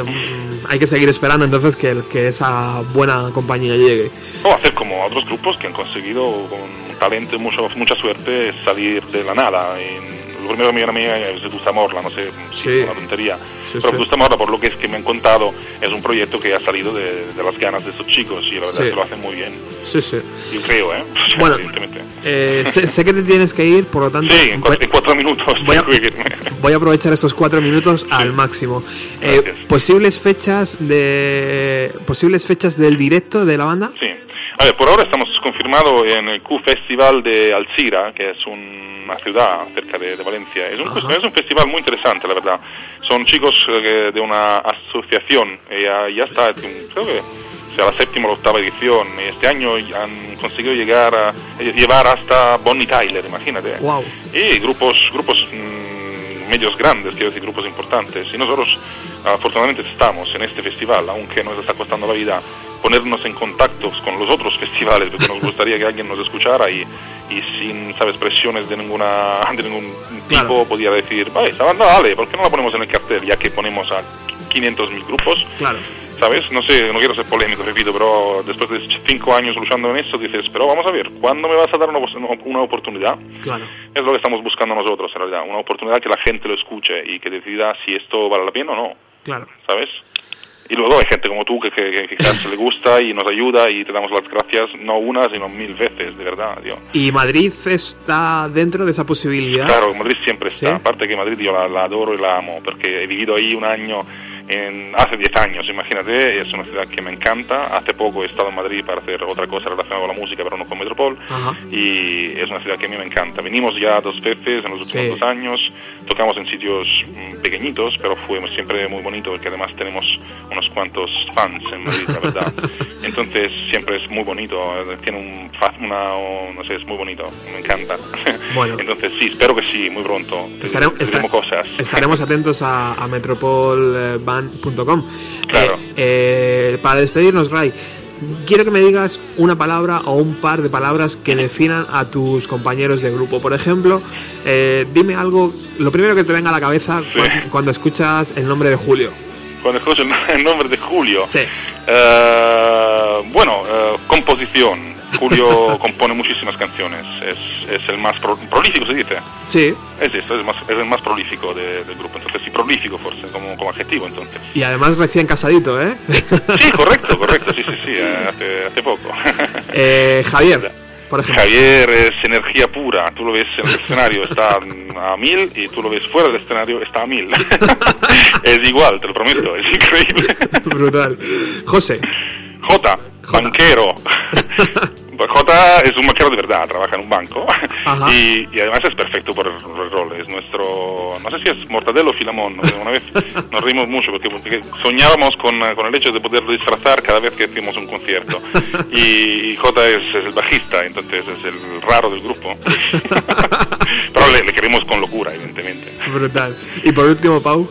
Mm, hay que seguir esperando entonces que, que esa buena compañía llegue. O hacer como otros grupos que han conseguido con talento y mucho, mucha suerte salir de la nada. En- lo primero que me viene a mí es Vetusta Morla, no sé si Sí. es una tontería. Sí, pero sí. Vetusta Morla, por lo que es que me han contado, es un proyecto que ha salido de, de las ganas de estos chicos y la verdad Sí. que lo hacen muy bien. Sí, sí. Yo creo, ¿eh? Bueno. Evidentemente. Eh, sé, sé que te tienes que ir, por lo tanto, Sí, en cuatro, en cuatro minutos voy a- voy a aprovechar estos cuatro minutos al máximo. Eh, posibles fechas de posibles fechas del directo de la banda. Sí. A ver, por ahora estamos confirmados en el Q Festival de Alcira, que es una ciudad cerca de, de Valencia. Es un, Ajá. es un festival muy interesante, la verdad. Son chicos eh, de una asociación y ya, ya está, creo que sea la séptima o la octava edición. Y este año han conseguido llegar a eh, llevar hasta Bonnie Tyler, imagínate. Wow. Y grupos, grupos mm, medios grandes, quiero decir, grupos importantes. Y nosotros, afortunadamente, estamos en este festival, aunque nos está costando la vida ponernos en contacto con los otros festivales, porque nos gustaría que alguien nos escuchara y, y sin, sabes, presiones de ninguna de ningún tipo, Claro. podía decir, vale, esa banda, vale, ¿por qué no la ponemos en el cartel? Ya que ponemos a 500.000 grupos, Claro. ¿Sabes? No sé, no quiero ser polémico, repito, pero después de cinco años luchando en eso, dices, pero vamos a ver, ¿cuándo me vas a dar una, una oportunidad? Claro. Es lo que estamos buscando nosotros, en realidad, una oportunidad que la gente lo escuche y que decida si esto vale la pena o no, Claro. ¿sabes? Y luego hay gente como tú que, que, que, que le gusta y nos ayuda y te damos las gracias, no una, sino mil veces, de verdad, tío. ¿Y Madrid está dentro de esa posibilidad? Claro, Madrid siempre está. ¿Sí? Aparte que Madrid yo la, la adoro y la amo, porque he vivido ahí un año, en, hace 10 años, imagínate, es una ciudad que me encanta. Hace poco he estado en Madrid para hacer otra cosa relacionada con la música, pero no con Metropol. Ajá. Y es una ciudad que a mí me encanta. Venimos ya dos veces en los últimos Sí. dos años, tocamos en sitios mm, pequeñitos, pero fue siempre muy bonito, porque además tenemos unos cuantos fans en Madrid, la verdad. Entonces siempre es muy bonito, eh, tiene un, una, o- no sé, es muy bonito, me encanta. Bueno. Entonces sí, espero que sí, muy pronto. Estare- Te diremos cosas. Estaremos atentos a, a metropolband.com. Claro. Eh, eh, para despedirnos, Ray, quiero que me digas una palabra o un par de palabras que definan a tus compañeros de grupo. Por ejemplo, eh, dime algo, lo primero que te venga a la cabeza Sí. cuando escuchas el nombre de Julio. Cuando escucho el el nombre de Julio. Sí. Eh, bueno, eh, composición. Julio compone muchísimas canciones. Es, es el más pro- prolífico, se dice. Sí, Es esto, es, más, es el más prolífico de- del grupo. Entonces, sí, prolífico, forse, como, como adjetivo, entonces. y además recién casadito, ¿eh? Sí, correcto, correcto, sí, sí, sí, hace, hace poco. Eh, Javier, por ejemplo. Javier es energía pura. Tú lo ves en el escenario, está a mil, y tú lo ves fuera del escenario, está a mil. es igual, te lo prometo, es increíble. Brutal. José. J, J. banquero. J es un banquero de verdad, trabaja en un banco y, y además es perfecto por el, rol. Es nuestro, no sé si es Mortadelo o Filamón. Una vez nos reímos mucho porque, porque soñábamos con, con el hecho de poderlo disfrazar cada vez que hacíamos un concierto. Y, y J es, es el bajista, entonces es el raro del grupo. Pero le, le queremos con locura, evidentemente. Brutal. Y por último, Pau.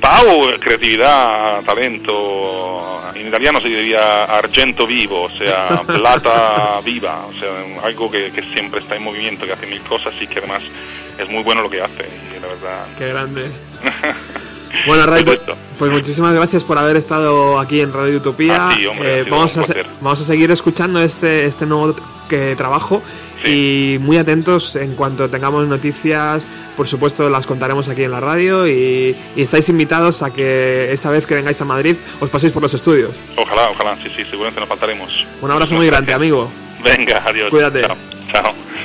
Pau, creatividad, talento, en italiano se diría argento vivo, o sea, plata viva, o sea, algo que, que siempre está en movimiento, que hace mil cosas y que además es muy bueno lo que hace, y la verdad. Qué grande. Bueno, Ray, pues, pues muchísimas gracias por haber estado aquí en Radio Utopía. Hombre, sido vamos, a vamos seguir escuchando este, este nuevo que trabajo y muy atentos en cuanto tengamos noticias. Por supuesto, las contaremos aquí en la radio y, y estáis invitados a que esa vez que vengáis a Madrid os paséis por los estudios. Ojalá, ojalá, sí, sí, seguramente nos faltaremos. Un abrazo muy grande, amigo. Venga, adiós. Cuídate. Chao. Chao.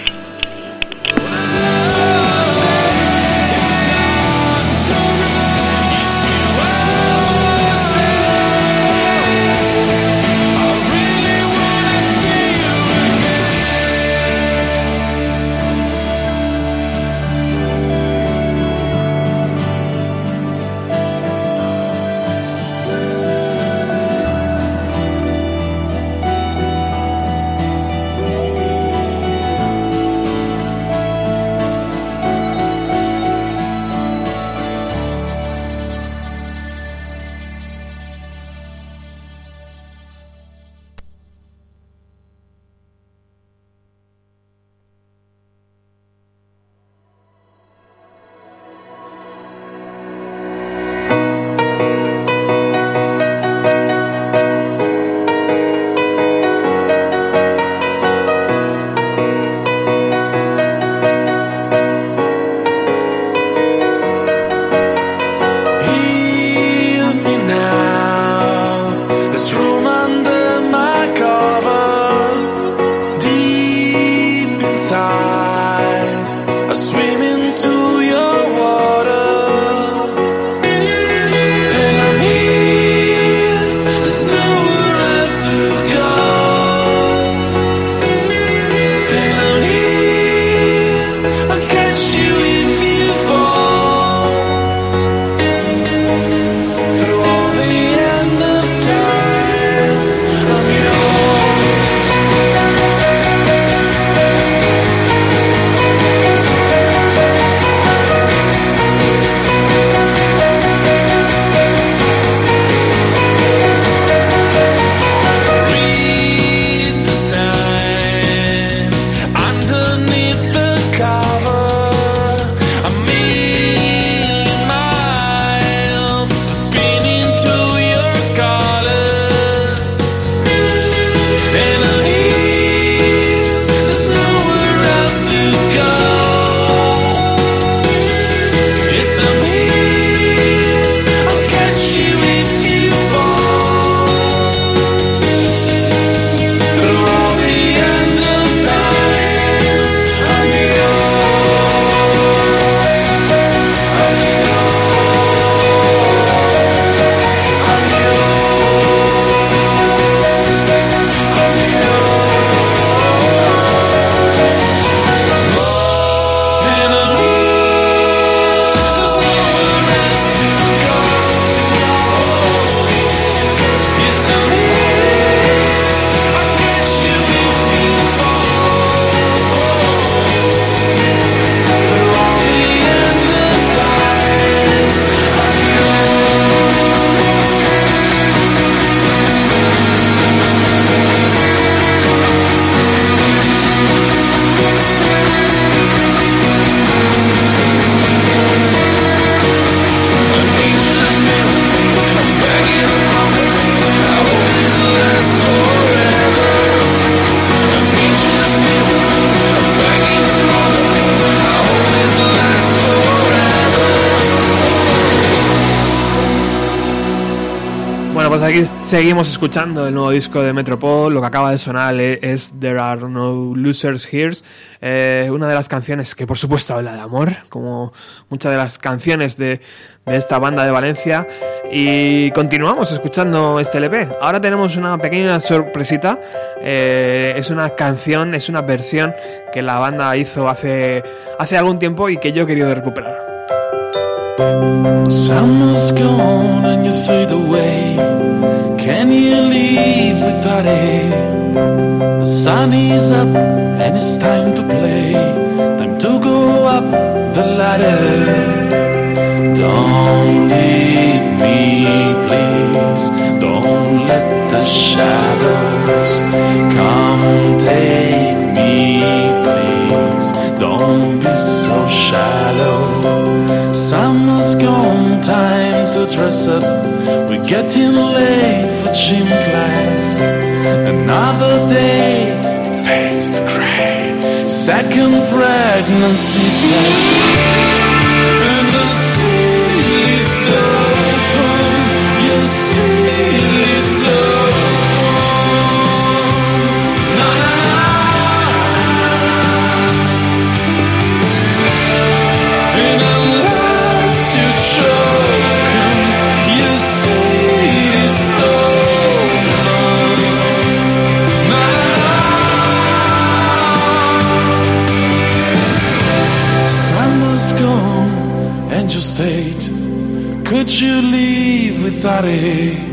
Seguimos escuchando el nuevo disco de Metropol. Lo que acaba de sonar e- es There Are No Losers Here. Eh, una de las canciones que, por supuesto, habla de amor, como muchas de las canciones de, de esta banda de Valencia. Y continuamos escuchando este LP. Ahora tenemos una pequeña sorpresita. Eh, es una canción, es una versión que la banda hizo hace, hace algún tiempo y que yo he querido recuperar. Can you leave without it? The sun is up and it's time to play. Time to go up the ladder. Don't leave me, please. Don't let the shadows come take me, please. Don't be so shallow. Summer's gone, time to dress up. We're getting late for gym class. Another day, fades to gray. Second pregnancy test. And the seal is estaré.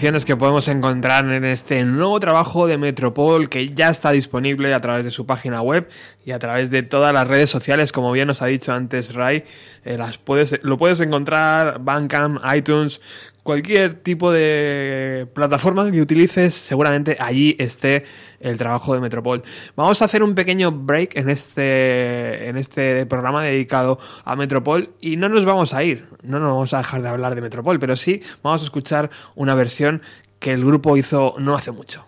Que podemos encontrar en este nuevo trabajo de Metropol que ya está disponible a través de su página web y a través de todas las redes sociales, como bien nos ha dicho antes Ray, eh, las puedes, lo puedes encontrar Bandcamp, iTunes, cualquier tipo de plataforma que utilices, seguramente allí esté el trabajo de Metropol. Vamos a hacer un pequeño break en este, en este programa dedicado a Metropol y no nos vamos a ir, no nos vamos a dejar de hablar de Metropol, pero sí vamos a escuchar una versión que el grupo hizo no hace mucho.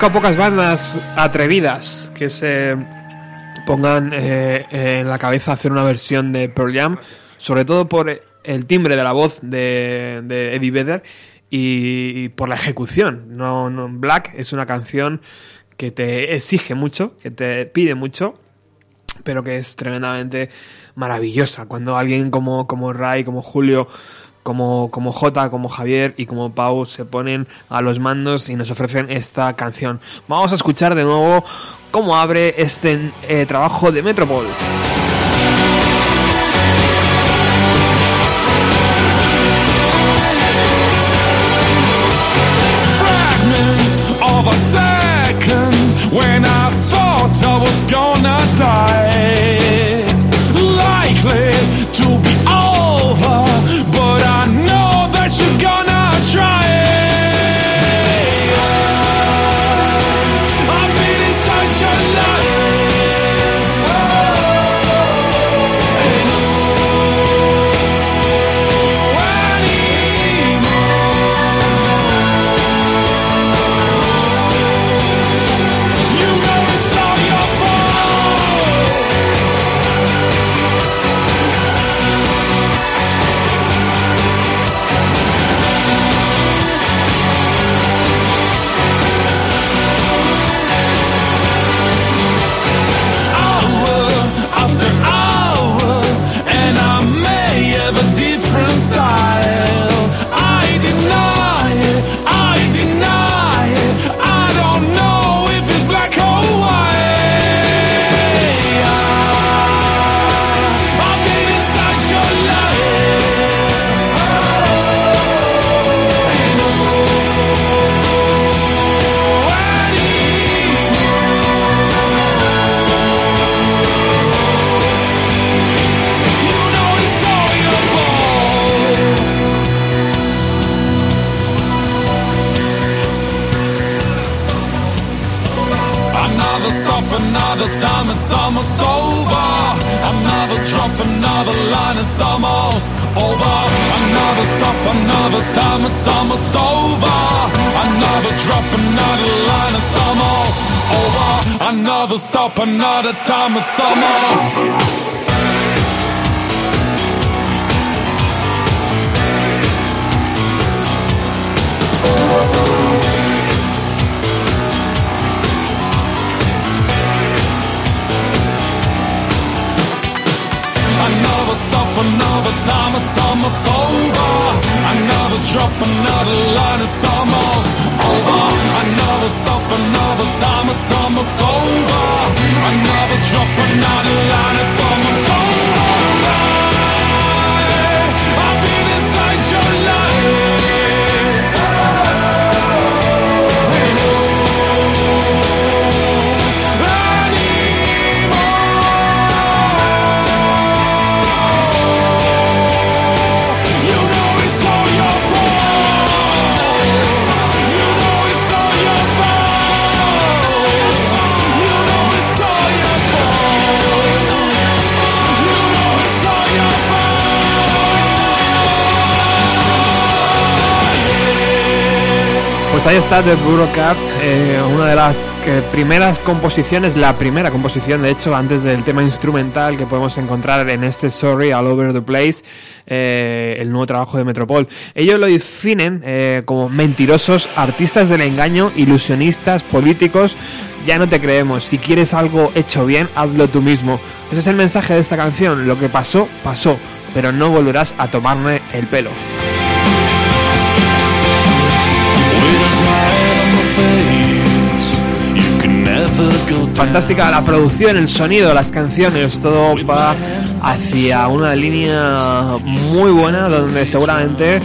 Conozco pocas bandas atrevidas que se pongan eh, en la cabeza hacer una versión de Pearl Jam, sobre todo por el timbre de la voz de, de Eddie Vedder y por la ejecución. No, no, Black es una canción que te exige mucho, que te pide mucho, pero que es tremendamente maravillosa. Cuando alguien como, como Ray, como Julio, como, como J, como Javier y como Pau se ponen a los mandos y nos ofrecen esta canción. Vamos a escuchar de nuevo cómo abre este eh, trabajo de Metropol. of a second when I thought I was gonna die. It's almost over. Another drop, another line, it's almost over. Another stop, another time, it's almost. Another stop, another time, it's almost over. Drop, another line, it's almost over. Another stop, another time, it's almost over. Another drop, another line, it's almost over. Está The Bureaucrat, eh, una de las primeras composiciones, la primera composición de hecho antes del tema instrumental que podemos encontrar en este Sorry All Over the Place, eh, el nuevo trabajo de Metropol. Ellos lo definen eh, como mentirosos, artistas del engaño, ilusionistas, políticos. Ya no te creemos, si quieres algo hecho bien, hazlo tú mismo. Ese es el mensaje de esta canción, lo que pasó, pasó, pero no volverás a tomarme el pelo. Fantástica la producción, el sonido, las canciones, todo va hacia una línea muy buena donde seguramente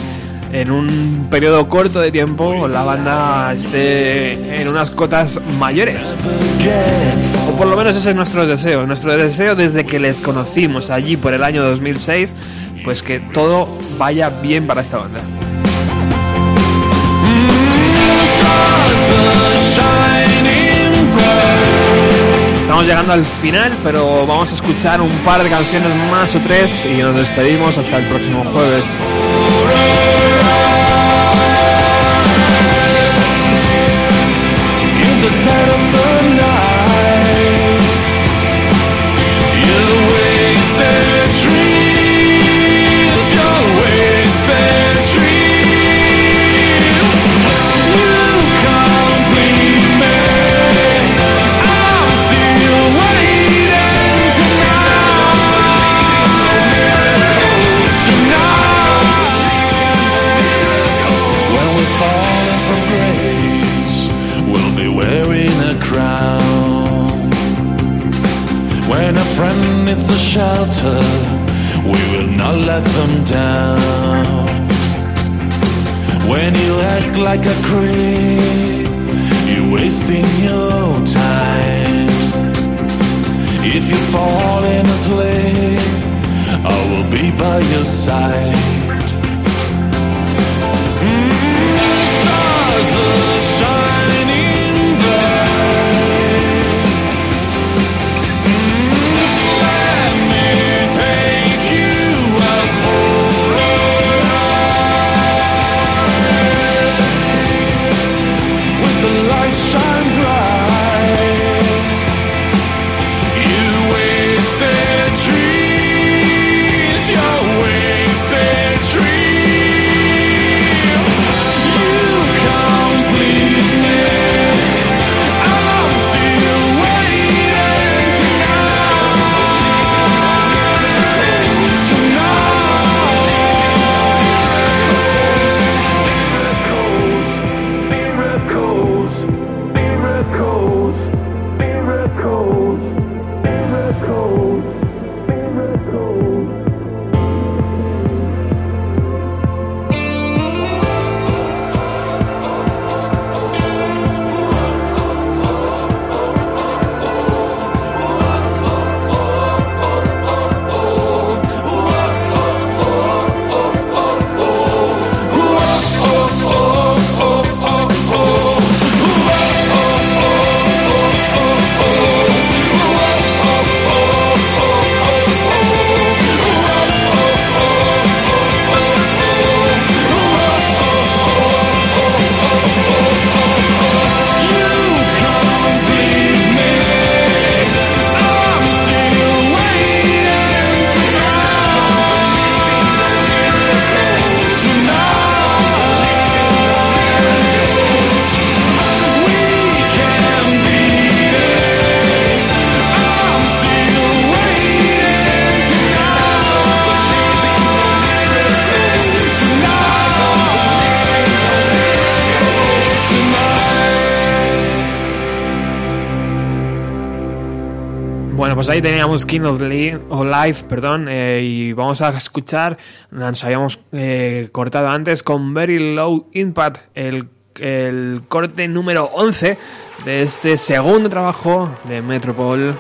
en un periodo corto de tiempo la banda esté en unas cotas mayores. O por lo menos ese es nuestro deseo. Nuestro deseo desde que les conocimos allí por el año 2006, pues que todo vaya bien para esta banda. Estamos llegando al final, pero vamos a escuchar un par de canciones más o tres y nos despedimos hasta el próximo jueves. Shelter, we will not let them down. When you act like a creep, you're wasting your time. If you fall in asleep, I will be by your side. King of Life, perdón, eh, y vamos a escuchar, nos habíamos eh, cortado antes con Very Low Impact, el, el corte número 11 de este segundo trabajo de Metropol.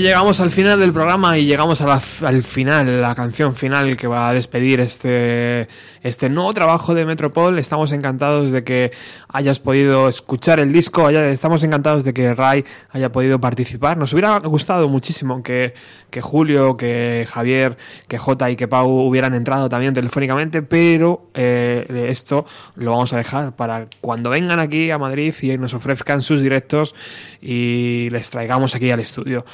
Llegamos al final del programa y llegamos al final, la canción final que va a despedir este, este nuevo trabajo de Metropol. Estamos encantados de que hayas podido escuchar el disco, estamos encantados de que Ray haya podido participar. Nos hubiera gustado muchísimo que, que Julio, que Javier, que Jota y que Pau hubieran entrado también telefónicamente, pero eh, esto lo vamos a dejar para cuando vengan aquí a Madrid y nos ofrezcan sus directos y les traigamos aquí al estudio.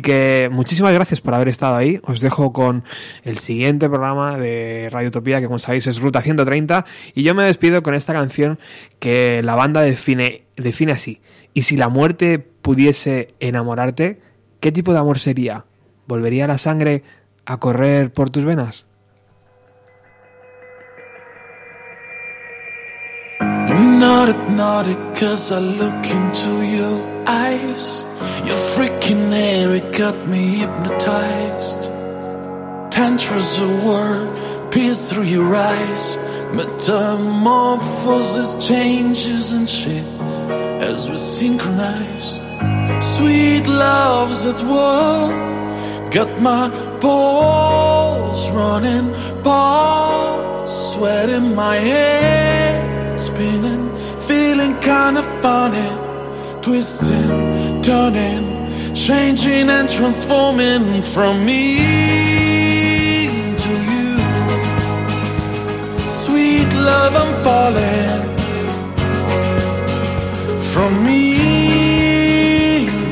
Que muchísimas gracias por haber estado ahí. Os dejo con el siguiente programa de Radio Utopía, que como sabéis es Ruta 130. Y yo me despido con esta canción que la banda define, define así. Y si la muerte pudiese enamorarte, ¿qué tipo de amor sería? ¿Volvería la sangre a correr por tus venas? Eyes. Your freaking hair, it got me hypnotized. Tantras of word pierce through your eyes. Metamorphosis changes and shit as we synchronize. Sweet love's at war. Got my balls running, balls, sweat in my head, spinning, feeling kinda funny, twisting, turning, changing and transforming from me to you. Sweet love, I'm falling from me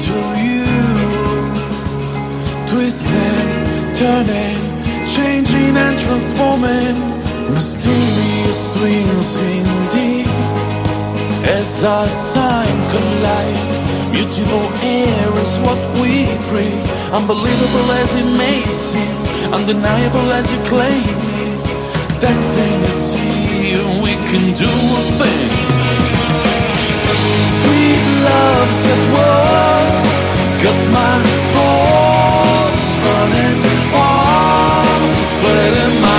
to you twisting, turning, changing and transforming. Mysterious swings indeed. As our sign collide, mutable air is what we breathe. Unbelievable as it may seem, undeniable as you claim it. Destiny, see, we can do a thing. Sweet love's at war. Got my balls running warm, sweat in my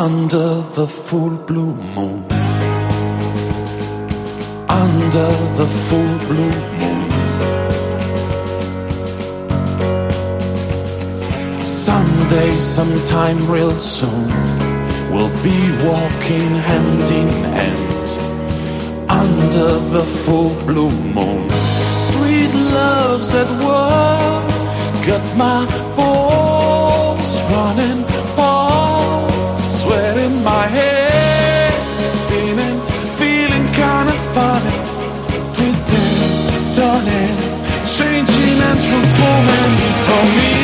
under the full blue moon. Under the full blue moon. Someday, sometime real soon, we'll be walking hand in hand under the full blue moon. Sweet love's at war, got my balls running, balls my head, spinning, feeling kinda funny, twisting, turning, changing and transforming from